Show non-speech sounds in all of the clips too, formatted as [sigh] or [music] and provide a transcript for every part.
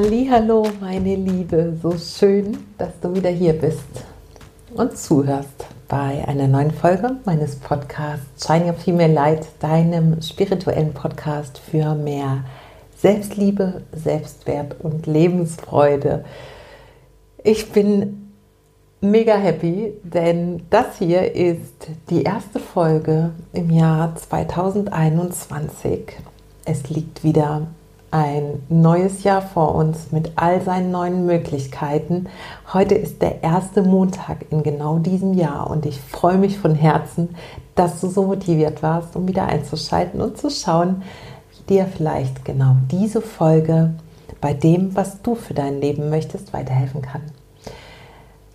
Hallo, meine Liebe, so schön, dass du wieder hier bist und zuhörst bei einer neuen Folge meines Podcasts Shine Your Female Light, deinem spirituellen Podcast für mehr Selbstliebe, Selbstwert und Lebensfreude. Ich bin mega happy, denn das hier ist die erste Folge im Jahr 2021. Es liegt wieder ein neues Jahr vor uns mit all seinen neuen Möglichkeiten. Heute ist der erste Montag in genau diesem Jahr und ich freue mich von Herzen, dass du so motiviert warst, um wieder einzuschalten und zu schauen, wie dir vielleicht genau diese Folge bei dem, was du für dein Leben möchtest, weiterhelfen kann.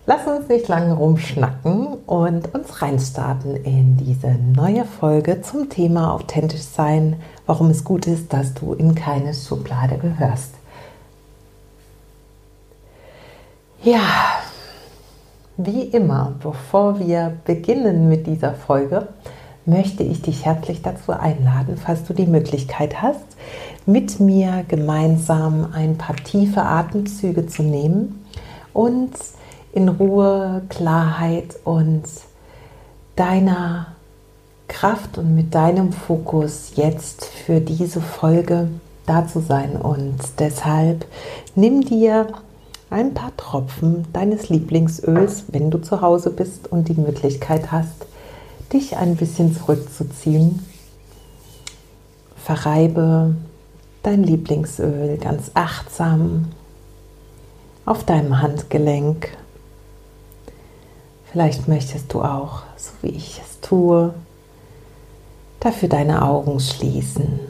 Lass uns nicht lange rumschnacken und uns reinstarten in diese neue Folge zum Thema authentisch sein, warum es gut ist, dass du in keine Schublade gehörst. Ja, wie immer, bevor wir beginnen mit dieser Folge, möchte ich dich herzlich dazu einladen, falls du die Möglichkeit hast, mit mir gemeinsam ein paar tiefe Atemzüge zu nehmen und in Ruhe, Klarheit und deiner Kraft und mit deinem Fokus jetzt für diese Folge da zu sein. Und deshalb nimm dir ein paar Tropfen deines Lieblingsöls, wenn du zu Hause bist und die Möglichkeit hast, dich ein bisschen zurückzuziehen. Verreibe dein Lieblingsöl ganz achtsam auf deinem Handgelenk Vielleicht möchtest du auch, so wie ich es tue, dafür deine Augen schließen.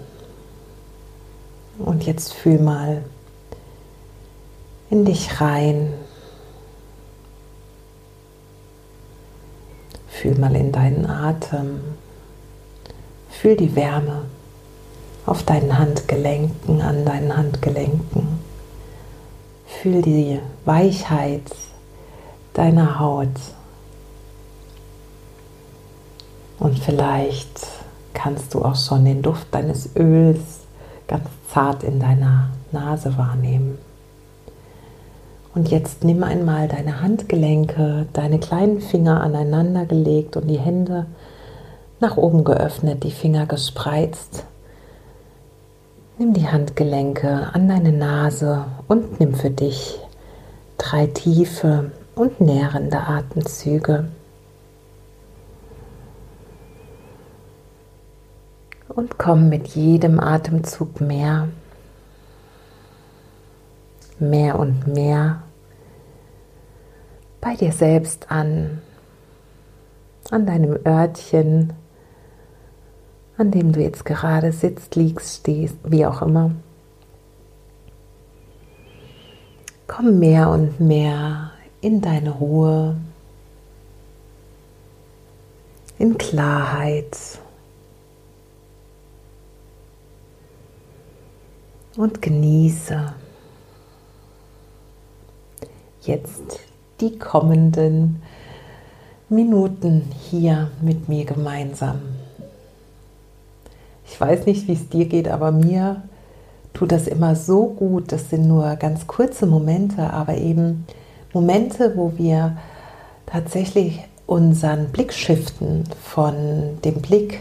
Und jetzt fühl mal in dich rein. Fühl mal in deinen Atem. Fühl die Wärme auf deinen Handgelenken, an deinen Handgelenken. Fühl die Weichheit deiner Haut und vielleicht kannst du auch schon den Duft deines Öls ganz zart in deiner Nase wahrnehmen. Und jetzt nimm einmal deine Handgelenke, deine kleinen Finger aneinander gelegt und die Hände nach oben geöffnet, die Finger gespreizt. Nimm die Handgelenke an deine Nase und nimm für dich drei tiefe und nährende Atemzüge. Und komm mit jedem Atemzug mehr, mehr und mehr bei dir selbst an, an deinem Örtchen, an dem du jetzt gerade sitzt, liegst, stehst, wie auch immer. Komm mehr und mehr in deine Ruhe, in Klarheit. Und genieße jetzt die kommenden Minuten hier mit mir gemeinsam. Ich weiß nicht, wie es dir geht, aber mir tut das immer so gut. Das sind nur ganz kurze Momente, aber eben Momente, wo wir tatsächlich unseren Blick shiften von dem Blick,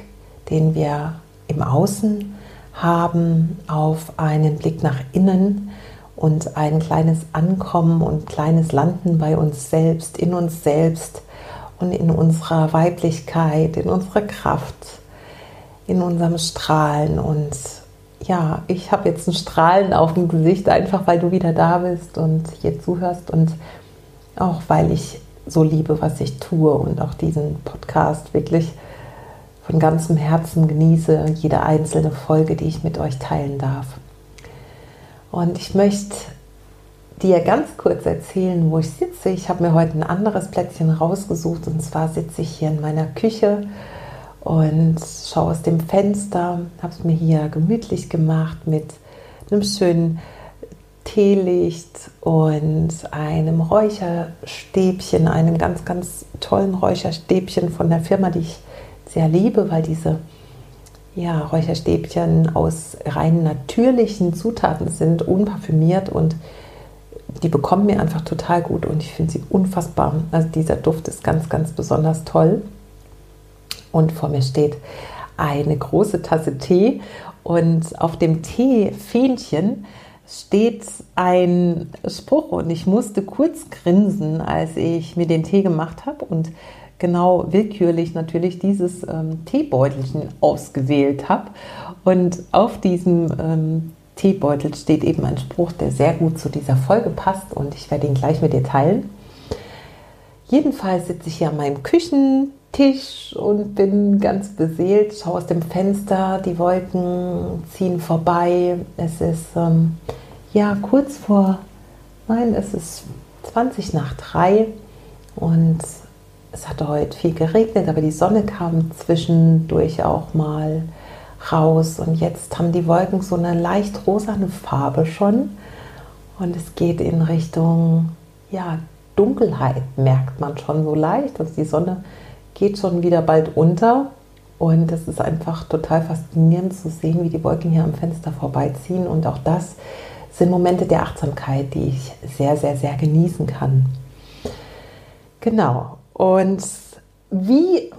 den wir im Außen haben auf einen Blick nach innen und ein kleines Ankommen und kleines Landen bei uns selbst, in uns selbst und in unserer Weiblichkeit, in unserer Kraft, in unserem Strahlen. Und ja, ich habe jetzt ein Strahlen auf dem Gesicht, einfach weil du wieder da bist und hier zuhörst und auch weil ich so liebe, was ich tue und auch diesen Podcast wirklich von ganzem Herzen genieße jede einzelne Folge, die ich mit euch teilen darf. Und ich möchte dir ganz kurz erzählen, wo ich sitze. Ich habe mir heute ein anderes Plätzchen rausgesucht und zwar sitze ich hier in meiner Küche und schaue aus dem Fenster, habe es mir hier gemütlich gemacht mit einem schönen Teelicht und einem Räucherstäbchen, einem ganz, ganz tollen Räucherstäbchen von der Firma, die ich sehr liebe, weil diese ja, Räucherstäbchen aus rein natürlichen Zutaten sind, unparfümiert und die bekommen mir einfach total gut und ich finde sie unfassbar. Also dieser Duft ist ganz, ganz besonders toll. Und vor mir steht eine große Tasse Tee und auf dem Teefähnchen steht ein Spruch und ich musste kurz grinsen, als ich mir den Tee gemacht habe und genau willkürlich natürlich dieses ähm, Teebeutelchen ausgewählt habe. Und auf diesem ähm, Teebeutel steht eben ein Spruch, der sehr gut zu dieser Folge passt und ich werde ihn gleich mit dir teilen. Jedenfalls sitze ich hier an meinem Küchentisch und bin ganz beseelt, schaue aus dem Fenster, die Wolken ziehen vorbei. Es ist ähm, ja kurz vor, nein, es ist 20 nach drei und es hatte heute viel geregnet, aber die Sonne kam zwischendurch auch mal raus und jetzt haben die Wolken so eine leicht rosane Farbe schon und es geht in Richtung ja, Dunkelheit, merkt man schon so leicht. Also die Sonne geht schon wieder bald unter und es ist einfach total faszinierend zu sehen, wie die Wolken hier am Fenster vorbeiziehen und auch das sind Momente der Achtsamkeit, die ich sehr, sehr, sehr genießen kann. Genau. Und wie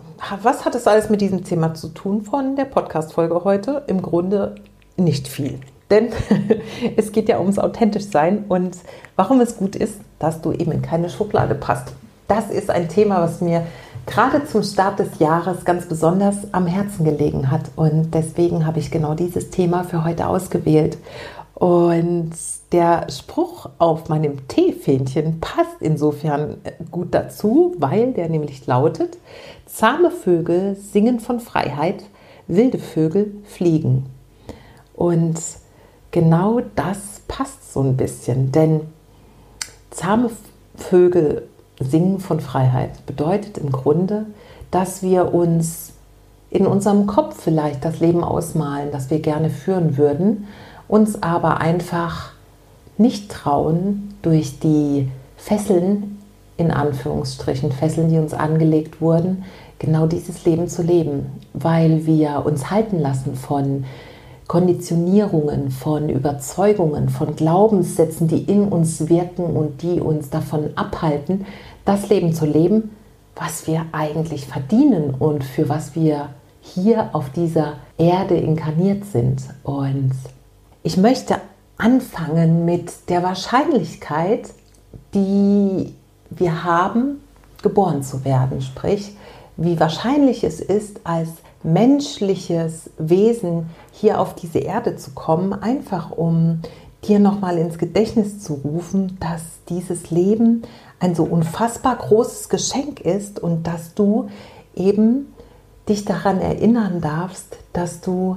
was hat es alles mit diesem Thema zu tun von der Podcast-Folge heute? Im Grunde nicht viel. Denn [laughs] es geht ja ums authentisch sein und warum es gut ist, dass du eben in keine Schublade passt. Das ist ein Thema, was mir gerade zum Start des Jahres ganz besonders am Herzen gelegen hat. Und deswegen habe ich genau dieses Thema für heute ausgewählt. Und der Spruch auf meinem Teefähnchen passt insofern gut dazu, weil der nämlich lautet, zahme Vögel singen von Freiheit, wilde Vögel fliegen. Und genau das passt so ein bisschen, denn zahme Vögel singen von Freiheit bedeutet im Grunde, dass wir uns in unserem Kopf vielleicht das Leben ausmalen, das wir gerne führen würden uns aber einfach nicht trauen, durch die Fesseln, in Anführungsstrichen, Fesseln, die uns angelegt wurden, genau dieses Leben zu leben, weil wir uns halten lassen von Konditionierungen, von Überzeugungen, von Glaubenssätzen, die in uns wirken und die uns davon abhalten, das Leben zu leben, was wir eigentlich verdienen und für was wir hier auf dieser Erde inkarniert sind. Und ich möchte anfangen mit der Wahrscheinlichkeit, die wir haben, geboren zu werden. Sprich, wie wahrscheinlich es ist, als menschliches Wesen hier auf diese Erde zu kommen, einfach um dir nochmal ins Gedächtnis zu rufen, dass dieses Leben ein so unfassbar großes Geschenk ist und dass du eben dich daran erinnern darfst, dass du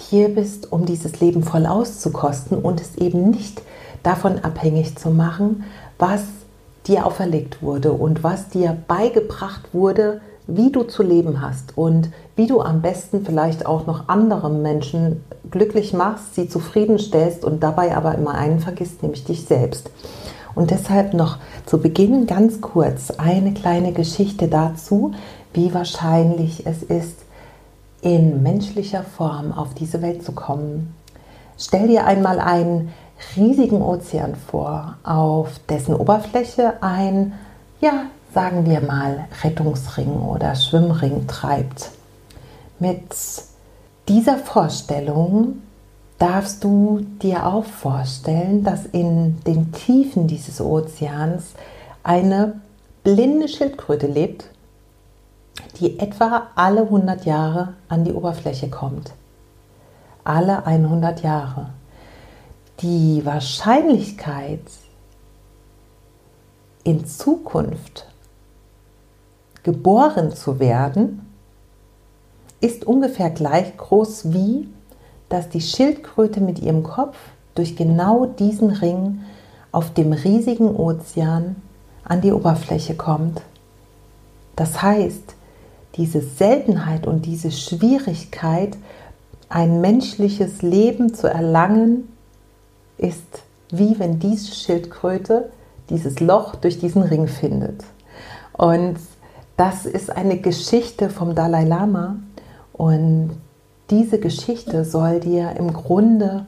hier bist, um dieses Leben voll auszukosten und es eben nicht davon abhängig zu machen, was dir auferlegt wurde und was dir beigebracht wurde, wie du zu leben hast und wie du am besten vielleicht auch noch andere Menschen glücklich machst, sie zufriedenstellst und dabei aber immer einen vergisst, nämlich dich selbst. Und deshalb noch zu Beginn ganz kurz eine kleine Geschichte dazu, wie wahrscheinlich es ist, in menschlicher Form auf diese Welt zu kommen. Stell dir einmal einen riesigen Ozean vor, auf dessen Oberfläche ein, ja, sagen wir mal, Rettungsring oder Schwimmring treibt. Mit dieser Vorstellung darfst du dir auch vorstellen, dass in den Tiefen dieses Ozeans eine blinde Schildkröte lebt, die etwa alle 100 Jahre an die Oberfläche kommt. Alle 100 Jahre. Die Wahrscheinlichkeit, in Zukunft geboren zu werden, ist ungefähr gleich groß wie, dass die Schildkröte mit ihrem Kopf durch genau diesen Ring auf dem riesigen Ozean an die Oberfläche kommt. Das heißt, diese Seltenheit und diese Schwierigkeit, ein menschliches Leben zu erlangen, ist wie wenn diese Schildkröte dieses Loch durch diesen Ring findet. Und das ist eine Geschichte vom Dalai Lama und diese Geschichte soll dir im Grunde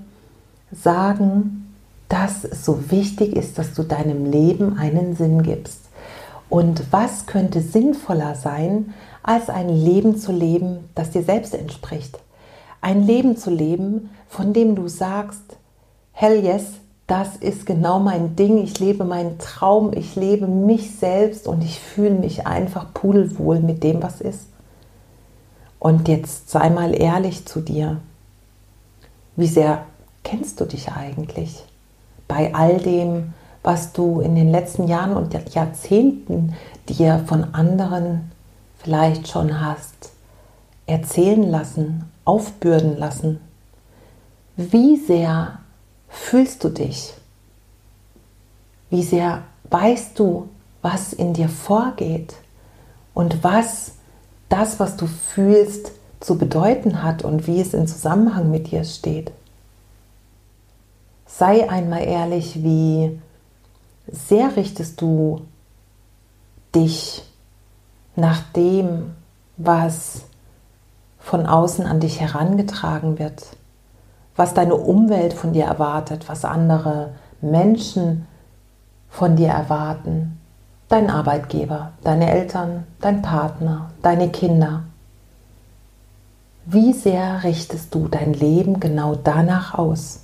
sagen, dass es so wichtig ist, dass du deinem Leben einen Sinn gibst. Und was könnte sinnvoller sein, als ein Leben zu leben, das dir selbst entspricht? Ein Leben zu leben, von dem du sagst, hell yes, das ist genau mein Ding, ich lebe meinen Traum, ich lebe mich selbst und ich fühle mich einfach pudelwohl mit dem, was ist. Und jetzt sei mal ehrlich zu dir. Wie sehr kennst du dich eigentlich? Bei all dem, was du in den letzten Jahren und Jahrzehnten dir von anderen vielleicht schon hast erzählen lassen, aufbürden lassen. Wie sehr fühlst du dich? Wie sehr weißt du, was in dir vorgeht und was das, was du fühlst, zu bedeuten hat und wie es in Zusammenhang mit dir steht? Sei einmal ehrlich, wie sehr richtest du dich nach dem, was von außen an dich herangetragen wird was deine Umwelt von dir erwartet, was andere Menschen von dir erwarten, dein Arbeitgeber, deine Eltern, dein Partner, deine Kinder. Wie sehr richtest du dein Leben genau danach aus?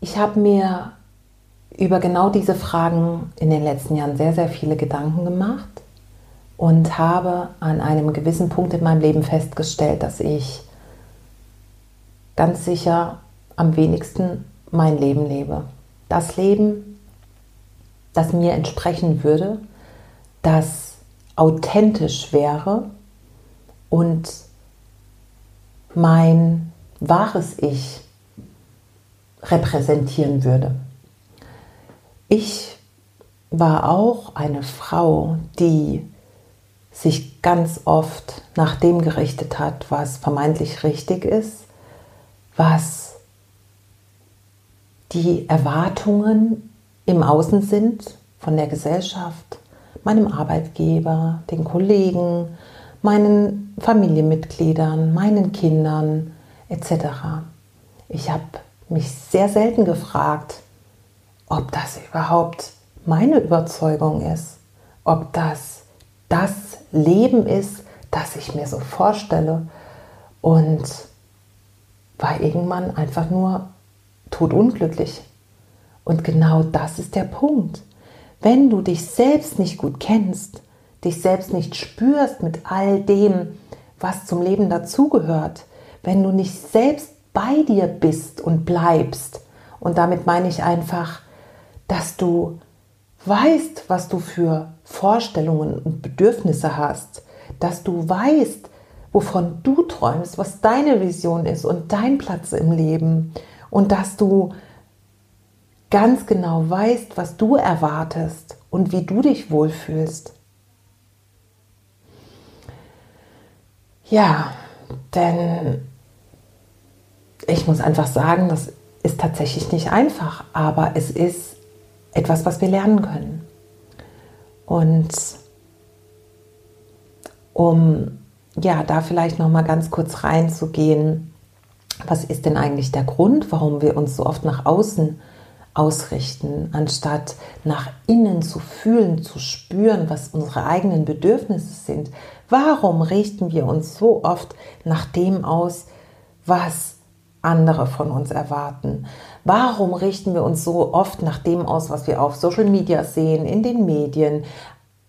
Ich habe mir über genau diese Fragen in den letzten Jahren sehr, sehr viele Gedanken gemacht und habe an einem gewissen Punkt in meinem Leben festgestellt, dass ich ganz sicher am wenigsten mein Leben lebe. Das Leben, das mir entsprechen würde, das authentisch wäre und mein wahres Ich repräsentieren würde. Ich war auch eine Frau, die sich ganz oft nach dem gerichtet hat, was vermeintlich richtig ist, was die Erwartungen im Außen sind von der Gesellschaft, meinem Arbeitgeber, den Kollegen, meinen Familienmitgliedern, meinen Kindern etc. Ich habe mich sehr selten gefragt, ob das überhaupt meine Überzeugung ist, ob das das Leben ist, das ich mir so vorstelle. Und war irgendwann einfach nur todunglücklich. Und genau das ist der Punkt. Wenn du dich selbst nicht gut kennst, dich selbst nicht spürst mit all dem, was zum Leben dazugehört, wenn du nicht selbst bei dir bist und bleibst, und damit meine ich einfach, dass du weißt, was du für Vorstellungen und Bedürfnisse hast, dass du weißt, wovon du träumst, was deine Vision ist und dein Platz im Leben und dass du ganz genau weißt, was du erwartest und wie du dich wohlfühlst. Ja, denn ich muss einfach sagen, das ist tatsächlich nicht einfach, aber es ist etwas, was wir lernen können. Und um ja, da vielleicht noch mal ganz kurz reinzugehen, was ist denn eigentlich der Grund, warum wir uns so oft nach außen ausrichten, anstatt nach innen zu fühlen, zu spüren, was unsere eigenen Bedürfnisse sind? Warum richten wir uns so oft nach dem aus, was andere von uns erwarten? Warum richten wir uns so oft nach dem aus, was wir auf Social Media sehen, in den Medien,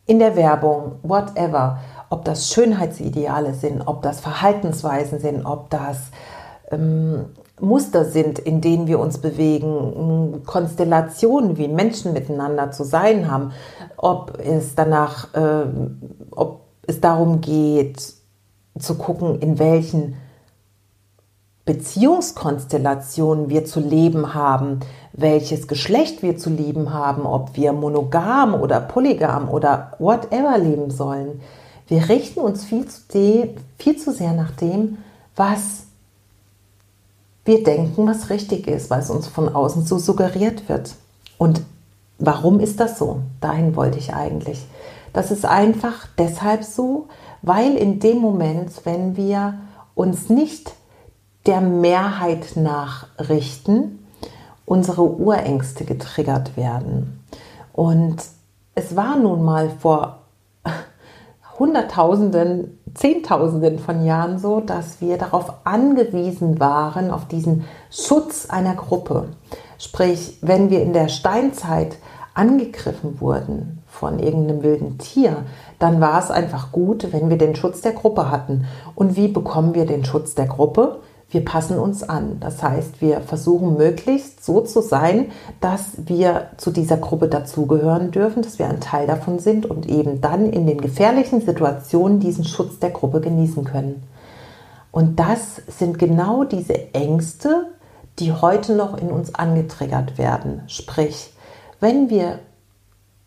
in der Werbung, whatever? Ob das Schönheitsideale sind, ob das Verhaltensweisen sind, ob das ähm, Muster sind, in denen wir uns bewegen, Konstellationen, wie Menschen miteinander zu sein haben, ob es danach, äh, ob es darum geht, zu gucken, in welchen Beziehungskonstellationen wir zu leben haben, welches Geschlecht wir zu lieben haben, ob wir monogam oder polygam oder whatever leben sollen. Wir richten uns viel zu, viel zu sehr nach dem, was wir denken, was richtig ist, es uns von außen so suggeriert wird. Und warum ist das so? Dahin wollte ich eigentlich. Das ist einfach deshalb so, weil in dem Moment, wenn wir uns nicht der Mehrheit nachrichten, unsere Urängste getriggert werden. Und es war nun mal vor [laughs] Hunderttausenden, Zehntausenden von Jahren so, dass wir darauf angewiesen waren, auf diesen Schutz einer Gruppe. Sprich, wenn wir in der Steinzeit angegriffen wurden von irgendeinem wilden Tier, dann war es einfach gut, wenn wir den Schutz der Gruppe hatten. Und wie bekommen wir den Schutz der Gruppe? Wir passen uns an. Das heißt, wir versuchen möglichst so zu sein, dass wir zu dieser Gruppe dazugehören dürfen, dass wir ein Teil davon sind und eben dann in den gefährlichen Situationen diesen Schutz der Gruppe genießen können. Und das sind genau diese Ängste, die heute noch in uns angetriggert werden. Sprich, wenn wir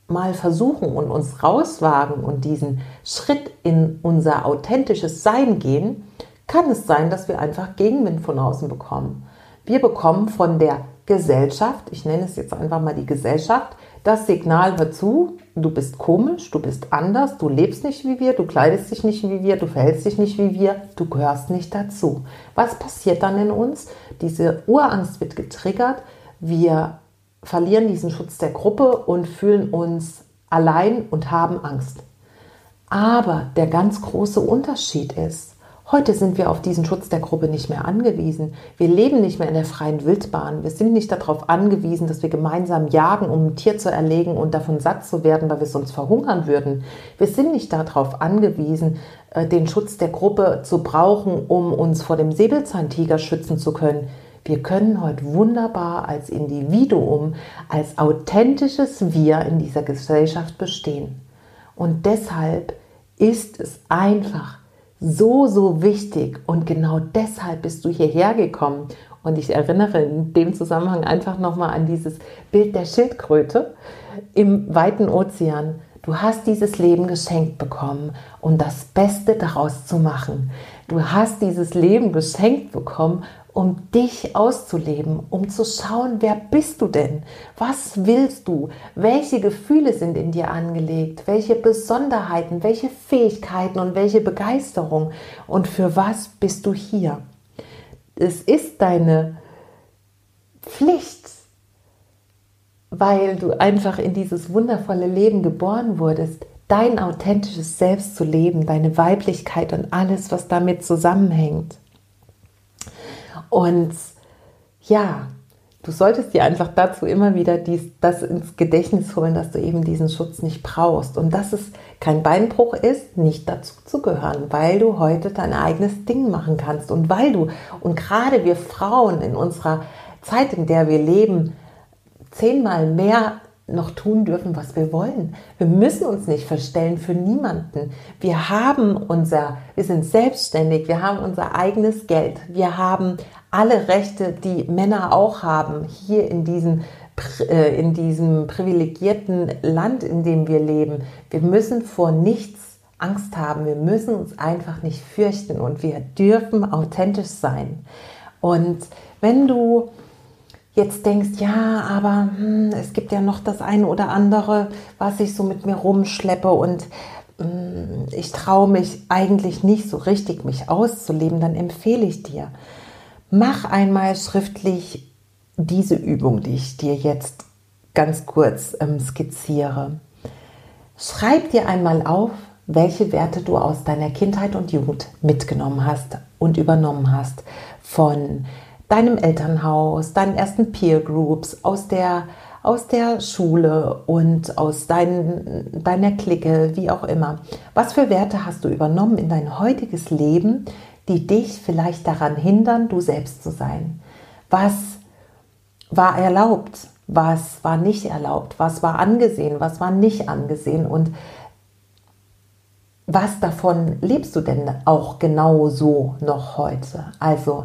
mal versuchen und uns rauswagen und diesen Schritt in unser authentisches Sein gehen, kann es sein, dass wir einfach Gegenwind von außen bekommen. Wir bekommen von der Gesellschaft, ich nenne es jetzt einfach mal die Gesellschaft, das Signal hör zu, du bist komisch, du bist anders, du lebst nicht wie wir, du kleidest dich nicht wie wir, du verhältst dich nicht wie wir, du gehörst nicht dazu. Was passiert dann in uns? Diese Urangst wird getriggert, wir verlieren diesen Schutz der Gruppe und fühlen uns allein und haben Angst. Aber der ganz große Unterschied ist, Heute sind wir auf diesen Schutz der Gruppe nicht mehr angewiesen. Wir leben nicht mehr in der freien Wildbahn. Wir sind nicht darauf angewiesen, dass wir gemeinsam jagen, um ein Tier zu erlegen und davon satt zu werden, weil wir sonst verhungern würden. Wir sind nicht darauf angewiesen, äh, den Schutz der Gruppe zu brauchen, um uns vor dem Säbelzahntiger schützen zu können. Wir können heute wunderbar als Individuum, als authentisches Wir in dieser Gesellschaft bestehen. Und deshalb ist es einfach so, so wichtig und genau deshalb bist du hierher gekommen. Und ich erinnere in dem Zusammenhang einfach nochmal an dieses Bild der Schildkröte im weiten Ozean. Du hast dieses Leben geschenkt bekommen und das Beste daraus zu machen. Du hast dieses Leben geschenkt bekommen um dich auszuleben, um zu schauen, wer bist du denn? Was willst du? Welche Gefühle sind in dir angelegt? Welche Besonderheiten, welche Fähigkeiten und welche Begeisterung? Und für was bist du hier? Es ist deine Pflicht, weil du einfach in dieses wundervolle Leben geboren wurdest, dein authentisches Selbst zu leben, deine Weiblichkeit und alles, was damit zusammenhängt. Und ja, du solltest dir einfach dazu immer wieder dies, das ins Gedächtnis holen, dass du eben diesen Schutz nicht brauchst. Und dass es kein Beinbruch ist, nicht dazu zu gehören, weil du heute dein eigenes Ding machen kannst. Und weil du, und gerade wir Frauen in unserer Zeit, in der wir leben, zehnmal mehr noch tun dürfen, was wir wollen. Wir müssen uns nicht verstellen für niemanden. Wir haben unser, wir sind selbstständig, wir haben unser eigenes Geld, wir haben alle Rechte, die Männer auch haben, hier in diesem, äh, in diesem privilegierten Land, in dem wir leben. Wir müssen vor nichts Angst haben. Wir müssen uns einfach nicht fürchten und wir dürfen authentisch sein. Und wenn du jetzt denkst, ja, aber hm, es gibt ja noch das eine oder andere, was ich so mit mir rumschleppe und hm, ich traue mich eigentlich nicht so richtig, mich auszuleben, dann empfehle ich dir, Mach einmal schriftlich diese Übung, die ich dir jetzt ganz kurz ähm, skizziere. Schreib dir einmal auf, welche Werte du aus deiner Kindheit und Jugend mitgenommen hast und übernommen hast. Von deinem Elternhaus, deinen ersten Peer Groups, aus der, aus der Schule und aus dein, deiner Clique, wie auch immer. Was für Werte hast du übernommen in dein heutiges Leben, die dich vielleicht daran hindern, du selbst zu sein. Was war erlaubt? Was war nicht erlaubt? Was war angesehen? Was war nicht angesehen? Und was davon lebst du denn auch genau so noch heute? Also,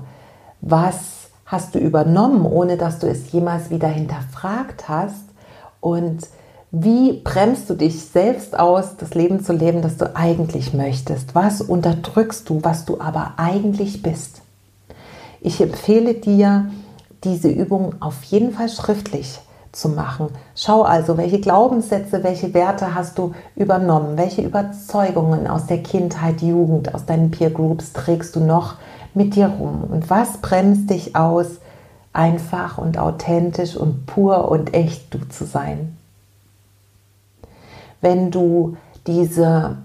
was hast du übernommen, ohne dass du es jemals wieder hinterfragt hast? Und wie bremst du dich selbst aus, das Leben zu leben, das du eigentlich möchtest? Was unterdrückst du, was du aber eigentlich bist? Ich empfehle dir, diese Übung auf jeden Fall schriftlich zu machen. Schau also, welche Glaubenssätze, welche Werte hast du übernommen, welche Überzeugungen aus der Kindheit, Jugend, aus deinen Peer Groups trägst du noch mit dir rum und was bremst dich aus, einfach und authentisch und pur und echt du zu sein. Wenn du diese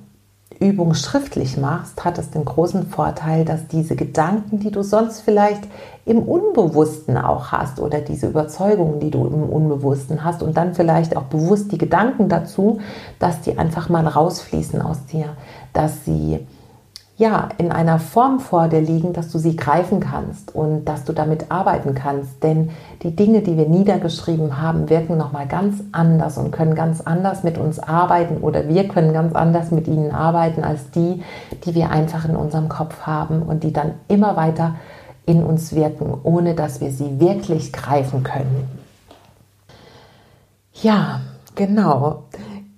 Übung schriftlich machst, hat es den großen Vorteil, dass diese Gedanken, die du sonst vielleicht im Unbewussten auch hast oder diese Überzeugungen, die du im Unbewussten hast und dann vielleicht auch bewusst die Gedanken dazu, dass die einfach mal rausfließen aus dir, dass sie ja, in einer Form vor dir liegen, dass du sie greifen kannst und dass du damit arbeiten kannst. Denn die Dinge, die wir niedergeschrieben haben, wirken nochmal ganz anders und können ganz anders mit uns arbeiten oder wir können ganz anders mit ihnen arbeiten als die, die wir einfach in unserem Kopf haben und die dann immer weiter in uns wirken, ohne dass wir sie wirklich greifen können. Ja, genau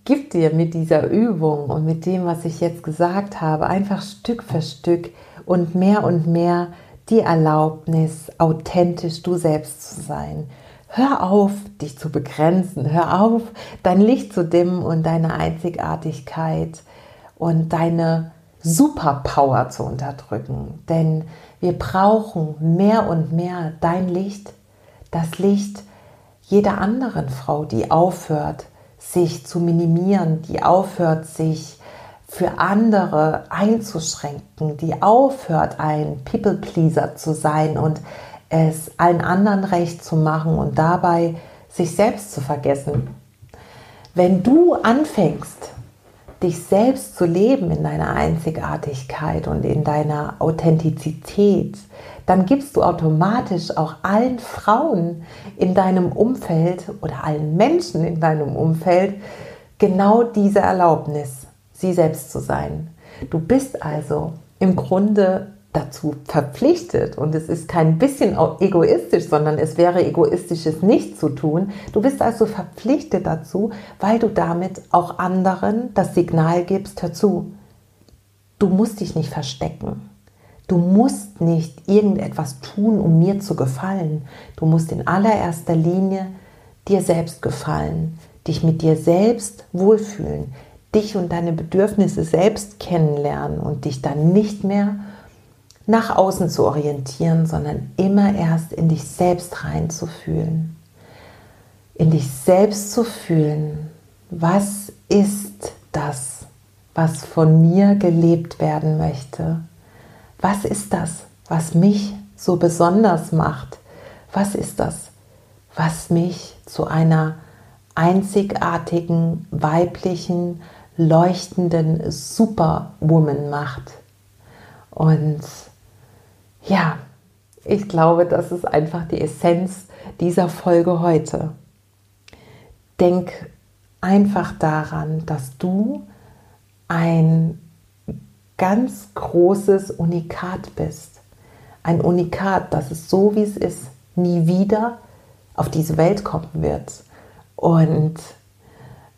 gib dir mit dieser Übung und mit dem, was ich jetzt gesagt habe, einfach Stück für Stück und mehr und mehr die Erlaubnis, authentisch du selbst zu sein. Hör auf, dich zu begrenzen. Hör auf, dein Licht zu dimmen und deine Einzigartigkeit und deine Superpower zu unterdrücken. Denn wir brauchen mehr und mehr dein Licht, das Licht jeder anderen Frau, die aufhört, sich zu minimieren, die aufhört, sich für andere einzuschränken, die aufhört, ein People-Pleaser zu sein und es allen anderen recht zu machen und dabei sich selbst zu vergessen. Wenn du anfängst, dich selbst zu leben in deiner Einzigartigkeit und in deiner Authentizität, dann gibst du automatisch auch allen Frauen in deinem Umfeld oder allen Menschen in deinem Umfeld genau diese Erlaubnis, sie selbst zu sein. Du bist also im Grunde dazu verpflichtet und es ist kein bisschen egoistisch, sondern es wäre egoistisch, es nicht zu tun. Du bist also verpflichtet dazu, weil du damit auch anderen das Signal gibst, hör zu, du musst dich nicht verstecken. Du musst nicht irgendetwas tun, um mir zu gefallen. Du musst in allererster Linie dir selbst gefallen, dich mit dir selbst wohlfühlen, dich und deine Bedürfnisse selbst kennenlernen und dich dann nicht mehr nach außen zu orientieren, sondern immer erst in dich selbst reinzufühlen. In dich selbst zu fühlen, was ist das, was von mir gelebt werden möchte? Was ist das, was mich so besonders macht? Was ist das, was mich zu einer einzigartigen, weiblichen, leuchtenden Superwoman macht? Und ja, ich glaube, das ist einfach die Essenz dieser Folge heute. Denk einfach daran, dass du ein ganz großes Unikat bist. Ein Unikat, das es so wie es ist, nie wieder auf diese Welt kommen wird. Und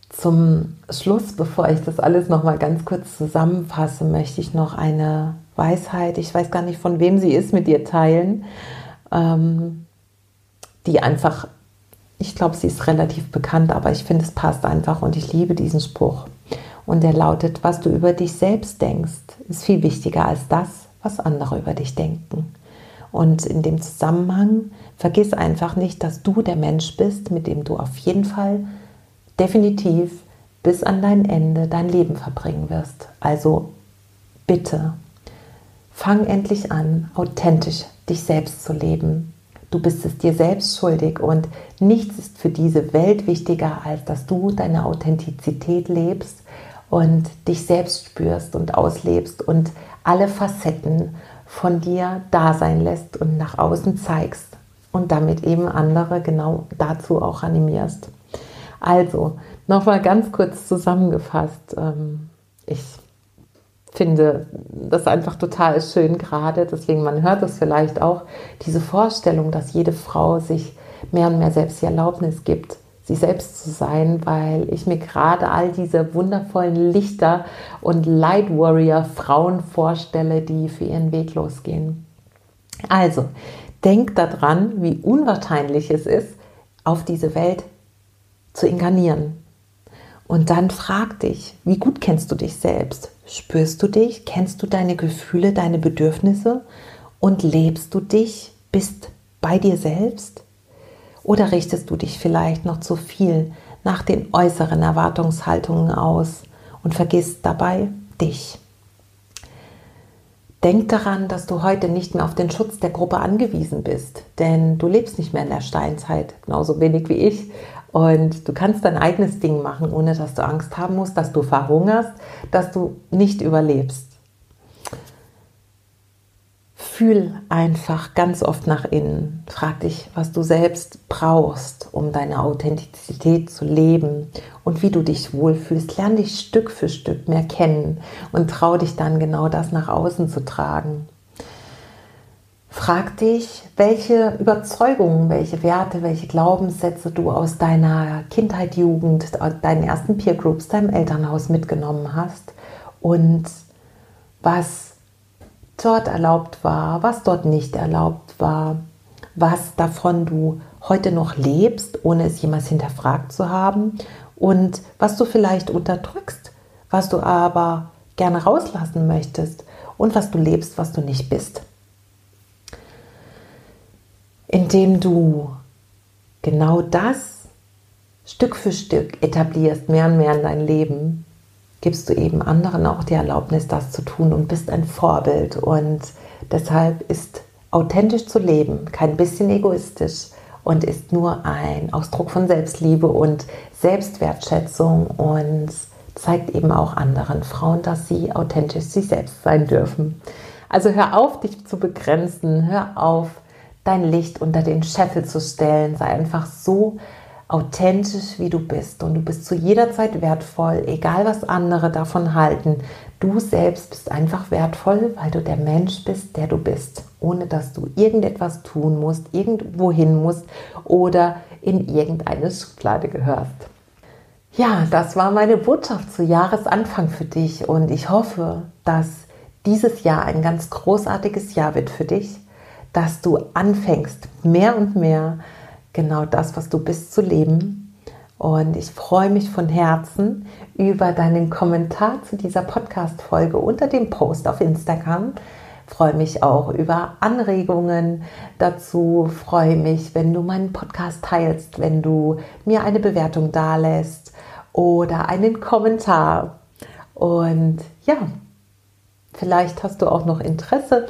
zum Schluss, bevor ich das alles noch mal ganz kurz zusammenfasse, möchte ich noch eine Weisheit, ich weiß gar nicht von wem sie ist, mit dir teilen, ähm, die einfach, ich glaube, sie ist relativ bekannt, aber ich finde, es passt einfach und ich liebe diesen Spruch. Und der lautet, was du über dich selbst denkst, ist viel wichtiger als das, was andere über dich denken. Und in dem Zusammenhang vergiss einfach nicht, dass du der Mensch bist, mit dem du auf jeden Fall definitiv bis an dein Ende dein Leben verbringen wirst. Also bitte, fang endlich an, authentisch dich selbst zu leben. Du bist es dir selbst schuldig und nichts ist für diese Welt wichtiger, als dass du deine Authentizität lebst und dich selbst spürst und auslebst und alle Facetten von dir da sein lässt und nach außen zeigst und damit eben andere genau dazu auch animierst. Also, nochmal ganz kurz zusammengefasst. Ähm, ich finde das einfach total schön gerade, deswegen man hört es vielleicht auch, diese Vorstellung, dass jede Frau sich mehr und mehr selbst die Erlaubnis gibt, sie selbst zu sein, weil ich mir gerade all diese wundervollen Lichter und Light Warrior Frauen vorstelle, die für ihren Weg losgehen. Also, denk daran, wie unwahrscheinlich es ist, auf diese Welt zu inkarnieren. Und dann frag dich, wie gut kennst du dich selbst? Spürst du dich? Kennst du deine Gefühle, deine Bedürfnisse? Und lebst du dich? Bist bei dir selbst? Oder richtest du dich vielleicht noch zu viel nach den äußeren Erwartungshaltungen aus und vergisst dabei dich? Denk daran, dass du heute nicht mehr auf den Schutz der Gruppe angewiesen bist, denn du lebst nicht mehr in der Steinzeit, genauso wenig wie ich. Und du kannst dein eigenes Ding machen, ohne dass du Angst haben musst, dass du verhungerst, dass du nicht überlebst. Fühl einfach ganz oft nach innen. Frag dich, was du selbst brauchst, um deine Authentizität zu leben und wie du dich wohlfühlst. Lern dich Stück für Stück mehr kennen und trau dich dann genau das nach außen zu tragen. Frag dich, welche Überzeugungen, welche Werte, welche Glaubenssätze du aus deiner Kindheit, Jugend, deinen ersten Peer Groups, deinem Elternhaus mitgenommen hast und was dort erlaubt war, was dort nicht erlaubt war, was davon du heute noch lebst, ohne es jemals hinterfragt zu haben und was du vielleicht unterdrückst, was du aber gerne rauslassen möchtest und was du lebst, was du nicht bist. Indem du genau das Stück für Stück etablierst, mehr und mehr in dein Leben, gibst du eben anderen auch die Erlaubnis, das zu tun und bist ein Vorbild. Und deshalb ist authentisch zu leben kein bisschen egoistisch und ist nur ein Ausdruck von Selbstliebe und Selbstwertschätzung und zeigt eben auch anderen Frauen, dass sie authentisch sich selbst sein dürfen. Also hör auf, dich zu begrenzen, hör auf, dein Licht unter den Scheffel zu stellen, sei einfach so authentisch, wie du bist. Und du bist zu jeder Zeit wertvoll, egal was andere davon halten. Du selbst bist einfach wertvoll, weil du der Mensch bist, der du bist, ohne dass du irgendetwas tun musst, irgendwo hin musst oder in irgendeine Schublade gehörst. Ja, das war meine Botschaft zu Jahresanfang für dich und ich hoffe, dass dieses Jahr ein ganz großartiges Jahr wird für dich, dass du anfängst, mehr und mehr genau das, was du bist, zu leben. Und ich freue mich von Herzen über deinen Kommentar zu dieser Podcast-Folge unter dem Post auf Instagram. Freue mich auch über Anregungen dazu. Freue mich, wenn du meinen Podcast teilst, wenn du mir eine Bewertung dalässt oder einen Kommentar. Und ja, vielleicht hast du auch noch Interesse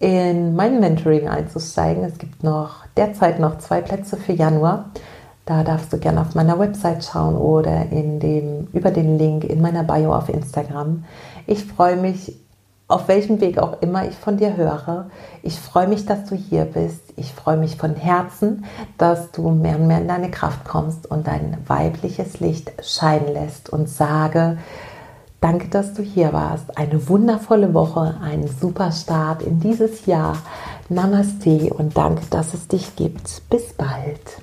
in mein Mentoring einzusteigen. Es gibt noch derzeit noch zwei Plätze für Januar. Da darfst du gerne auf meiner Website schauen oder in dem, über den Link in meiner Bio auf Instagram. Ich freue mich, auf welchem Weg auch immer ich von dir höre. Ich freue mich, dass du hier bist. Ich freue mich von Herzen, dass du mehr und mehr in deine Kraft kommst und dein weibliches Licht scheinen lässt und sage, Danke, dass du hier warst. Eine wundervolle Woche, einen super Start in dieses Jahr. Namaste und danke, dass es dich gibt. Bis bald.